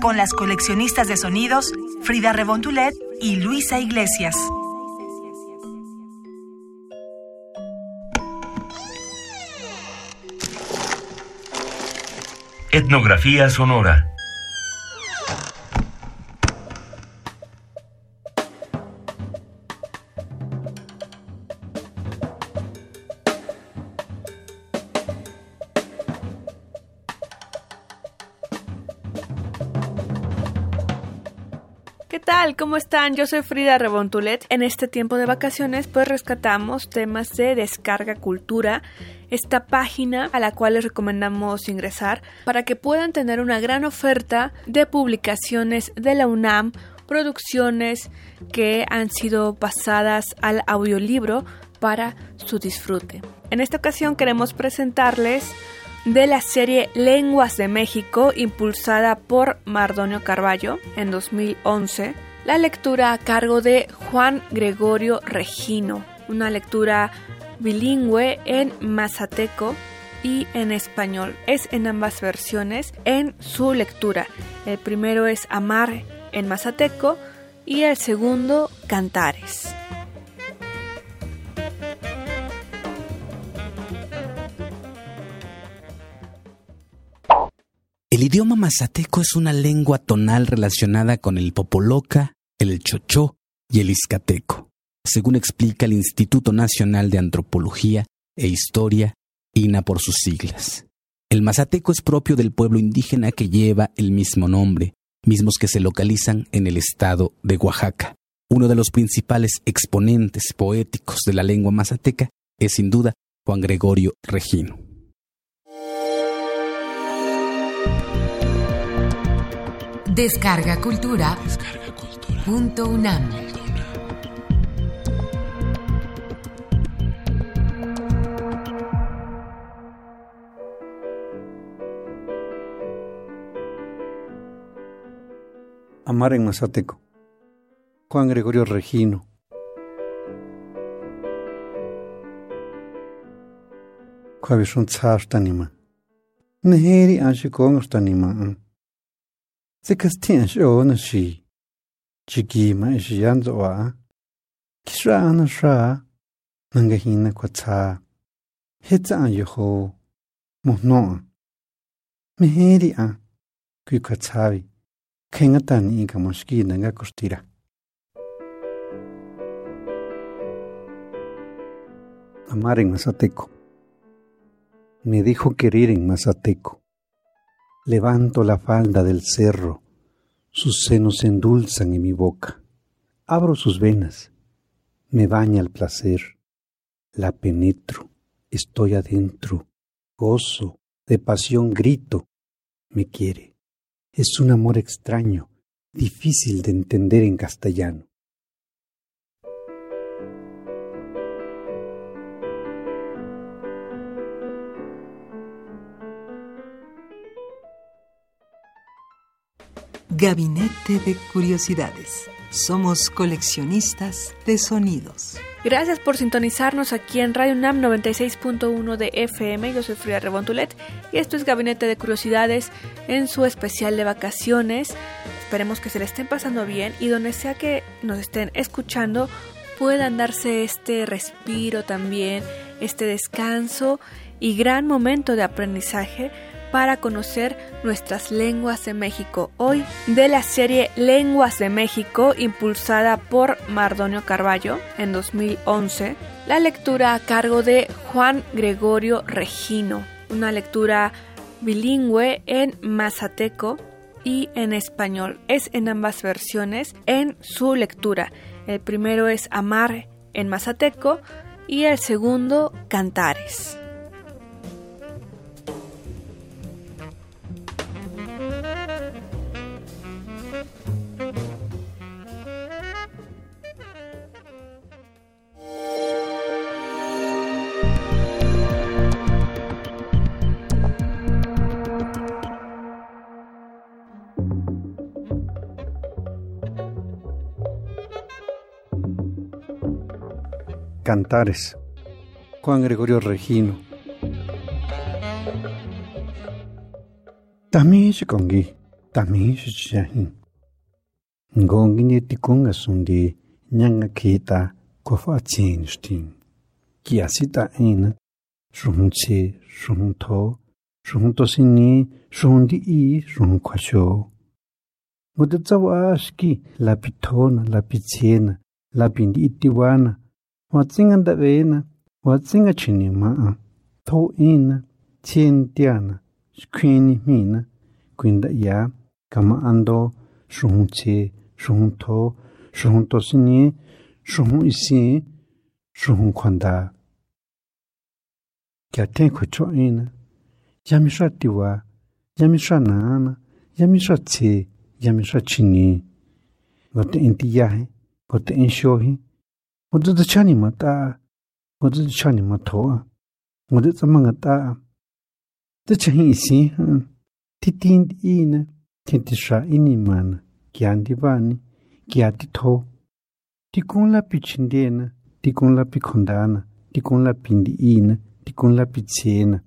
con las coleccionistas de sonidos Frida Rebontulet y Luisa Iglesias. Etnografía sonora. ¿Cómo están? Yo soy Frida Rebontulet. En este tiempo de vacaciones pues rescatamos temas de descarga cultura, esta página a la cual les recomendamos ingresar para que puedan tener una gran oferta de publicaciones de la UNAM, producciones que han sido pasadas al audiolibro para su disfrute. En esta ocasión queremos presentarles de la serie Lenguas de México, impulsada por Mardonio Carballo en 2011 la lectura a cargo de Juan Gregorio Regino, una lectura bilingüe en mazateco y en español. Es en ambas versiones en su lectura. El primero es Amar en mazateco y el segundo Cantares. Idioma mazateco es una lengua tonal relacionada con el popoloca, el chochó y el iscateco, según explica el Instituto Nacional de Antropología e Historia, INA por sus siglas. El mazateco es propio del pueblo indígena que lleva el mismo nombre, mismos que se localizan en el estado de Oaxaca. Uno de los principales exponentes poéticos de la lengua mazateca es sin duda Juan Gregorio Regino. Descarga Cultura. Punto UNAM. Amar en Mazateco. Juan Gregorio Regino. Juavishun tzashtanima. Neheri anshikong Sikastin shio na shi. Chiki ma ishi yanzo wa. Kishra ana shra. Nangahina kwa tsa. Hetsa an yoho. Muhno an. Miheri an. Kui kwa tsawi. Kenga tani inka moshki nanga kustira. Amar en Mazateco. Me dijo querer en Mazateco. Levanto la falda del cerro sus senos se endulzan en mi boca. Abro sus venas, me baña el placer, la penetro, estoy adentro, gozo, de pasión grito, me quiere. Es un amor extraño, difícil de entender en castellano. Gabinete de Curiosidades. Somos coleccionistas de sonidos. Gracias por sintonizarnos aquí en Radio NAM 96.1 de FM. Yo soy Frida Rebontulet y esto es Gabinete de Curiosidades en su especial de vacaciones. Esperemos que se le estén pasando bien y donde sea que nos estén escuchando puedan darse este respiro también, este descanso y gran momento de aprendizaje para conocer nuestras lenguas de México. Hoy de la serie Lenguas de México impulsada por Mardonio Carballo en 2011. La lectura a cargo de Juan Gregorio Regino. Una lectura bilingüe en mazateco y en español. Es en ambas versiones en su lectura. El primero es Amar en mazateco y el segundo Cantares. Cantares. Juan Gregorio Regino. Tami shi kongi, tami shi chiyahin. Ngongi ni tikonga sundi nyanga kita kofa chin shtin. Kia sita ina, shung chi, shung to, shung to sini, shung di i, shung kwa sho. Mudu tsawa ashki lapi tona, lapi chena, lapi ndi itiwana, watsinga ndawe na watsinga chini maa to ina chen tia na shkwini mi na kwinda ya kama ando shuhun che shuhun to shuhun to sini shuhun isi shuhun kwanda kya ten kucho ina yamishwa tiwa yamishwa naana yamishwa che yamishwa chini. Gote inti yahe gote inshohi 我这是叫你们打，我这是叫你们投啊，我这怎么个打？这陈一新，嗯，天天一呢，天天耍一年嘛呢，干的吧呢，干的投，提供了比钱的呢，提供了比空单呢，提供了比的一呢，提供了比钱呢，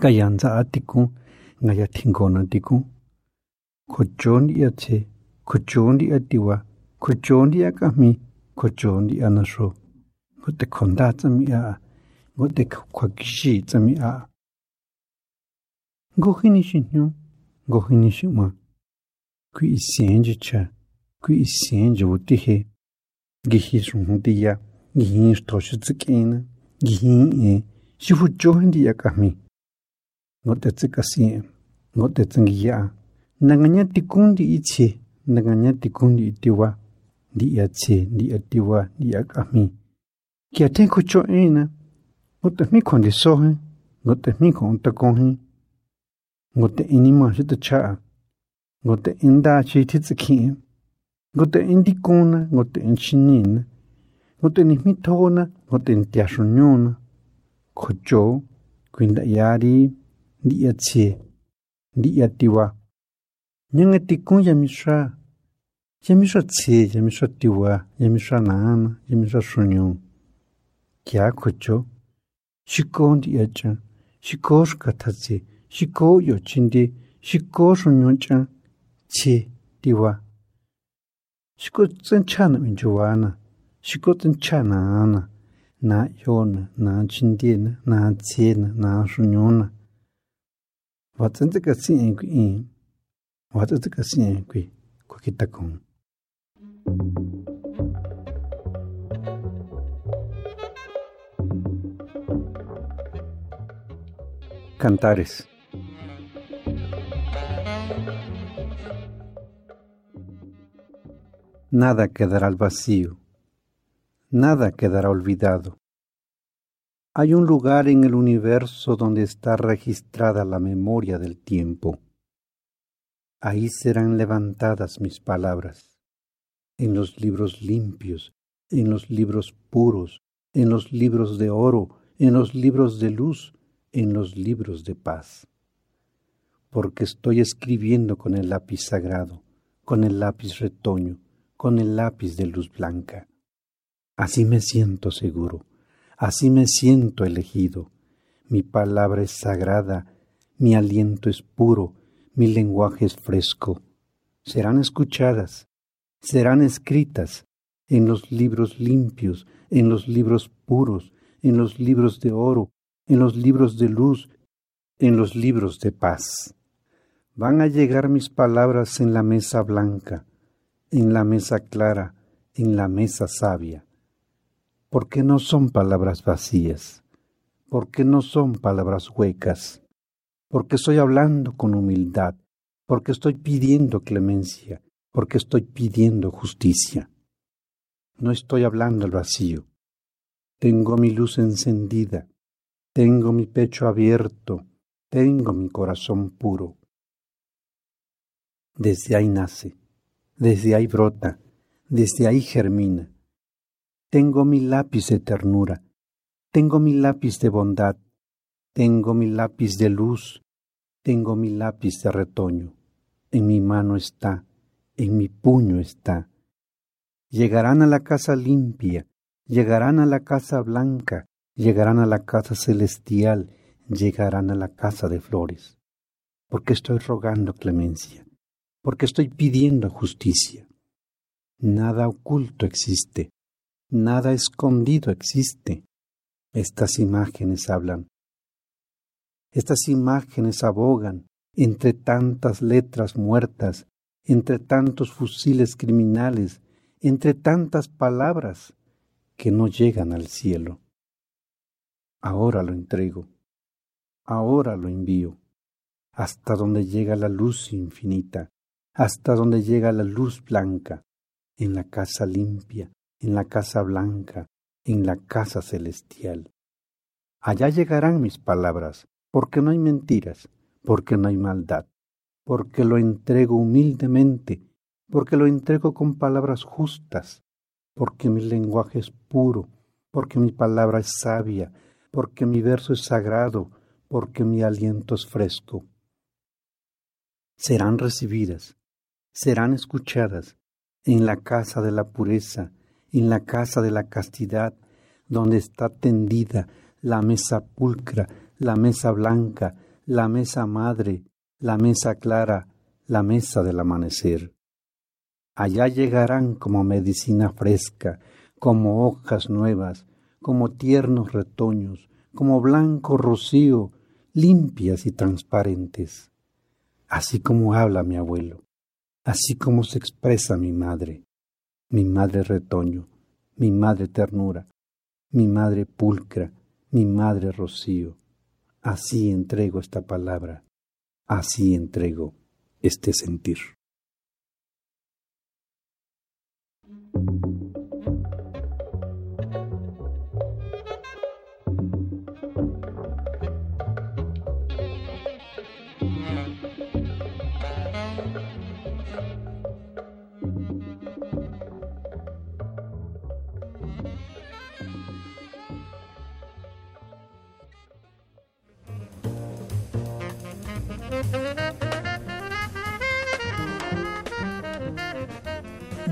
个样子啊，提供，我要听过呢，提供，可中的要吃，可中的要丢啊，可中的要干咩？kocho ndi ana shu ngote konda tsami a ngote kwa kishi tsami a ngohi nishi nyo ngohi nishi ma kui isenji cha kui isenji wuti he gihi shungu di ya gihi shtoshi tsikina gihi e shifu johandi ya kami ngote tsikasi ngote tsingi ya nanganya tikundi ichi nanganya tikundi itiwa ni ya che ni ya diwa ni ya kami kya ten ko cho e na ngot mi kon de so he ngot mi kon ta kon he ngot ini ma shi ta cha ngot inda chi ti tsi ki ngot indi kon na ngot in chini na ngot ni mi to na ngot in tia shu nyu na ko cho kwinda yari ni ya che ni ya diwa nyanga ti kon ya mi sha 예미쇼 치 예미쇼 띠와 예미쇼 나나 예미쇼 슈뇽 kya kucho shikoon di yachan shikoo shukatasi shikoo yochindi shikoo shunyoncha chi diwa shikoo tsanchana minchuwa na shikoo tsanchana na na yo na na chindi na na tsi na na shunyon na. Watsan tsaka sin enkwi in watsan tsaka sin enkwi kukitakon Cantares. Nada quedará al vacío, nada quedará olvidado. Hay un lugar en el universo donde está registrada la memoria del tiempo. Ahí serán levantadas mis palabras, en los libros limpios, en los libros puros, en los libros de oro, en los libros de luz, en los libros de paz. Porque estoy escribiendo con el lápiz sagrado, con el lápiz retoño, con el lápiz de luz blanca. Así me siento seguro, así me siento elegido. Mi palabra es sagrada, mi aliento es puro, mi lenguaje es fresco. Serán escuchadas, serán escritas en los libros limpios, en los libros puros, en los libros de oro, en los libros de luz, en los libros de paz. Van a llegar mis palabras en la mesa blanca, en la mesa clara, en la mesa sabia. Porque no son palabras vacías, porque no son palabras huecas, porque estoy hablando con humildad, porque estoy pidiendo clemencia, porque estoy pidiendo justicia. No estoy hablando al vacío. Tengo mi luz encendida, tengo mi pecho abierto, tengo mi corazón puro. Desde ahí nace, desde ahí brota, desde ahí germina. Tengo mi lápiz de ternura, tengo mi lápiz de bondad, tengo mi lápiz de luz, tengo mi lápiz de retoño. En mi mano está, en mi puño está. Llegarán a la casa limpia, llegarán a la casa blanca, llegarán a la casa celestial, llegarán a la casa de flores. Porque estoy rogando clemencia, porque estoy pidiendo justicia. Nada oculto existe, nada escondido existe. Estas imágenes hablan. Estas imágenes abogan entre tantas letras muertas, entre tantos fusiles criminales, entre tantas palabras que no llegan al cielo. Ahora lo entrego, ahora lo envío, hasta donde llega la luz infinita, hasta donde llega la luz blanca, en la casa limpia, en la casa blanca, en la casa celestial. Allá llegarán mis palabras, porque no hay mentiras, porque no hay maldad, porque lo entrego humildemente, porque lo entrego con palabras justas, porque mi lenguaje es puro, porque mi palabra es sabia, porque mi verso es sagrado, porque mi aliento es fresco. Serán recibidas, serán escuchadas en la casa de la pureza, en la casa de la castidad, donde está tendida la mesa pulcra, la mesa blanca, la mesa madre, la mesa clara, la mesa del amanecer. Allá llegarán como medicina fresca, como hojas nuevas, como tiernos retoños, como blanco rocío, limpias y transparentes. Así como habla mi abuelo, así como se expresa mi madre, mi madre retoño, mi madre ternura, mi madre pulcra, mi madre rocío. Así entrego esta palabra, así entrego este sentir.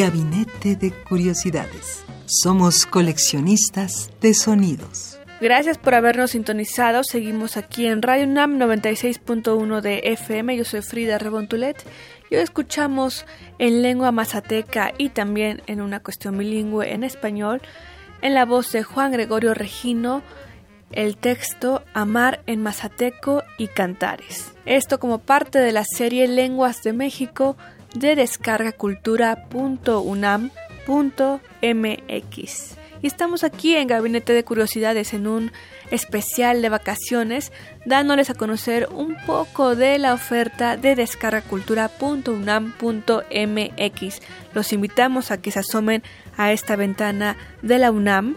Gabinete de Curiosidades. Somos coleccionistas de sonidos. Gracias por habernos sintonizado. Seguimos aquí en Radio NAM 96.1 de FM. Yo soy Frida Rebontulet y hoy escuchamos en lengua mazateca y también en una cuestión bilingüe en español, en la voz de Juan Gregorio Regino, el texto Amar en Mazateco y Cantares. Esto como parte de la serie Lenguas de México de descargacultura.unam.mx. Y estamos aquí en Gabinete de Curiosidades en un especial de vacaciones, dándoles a conocer un poco de la oferta de descargacultura.unam.mx. Los invitamos a que se asomen a esta ventana de la UNAM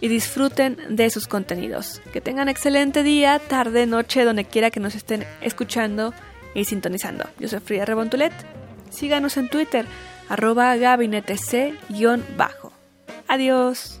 y disfruten de sus contenidos. Que tengan excelente día, tarde, noche, donde quiera que nos estén escuchando y sintonizando. Yo soy Frida Rebontulet. Síganos en Twitter, arroba gabinetec-bajo. Adiós.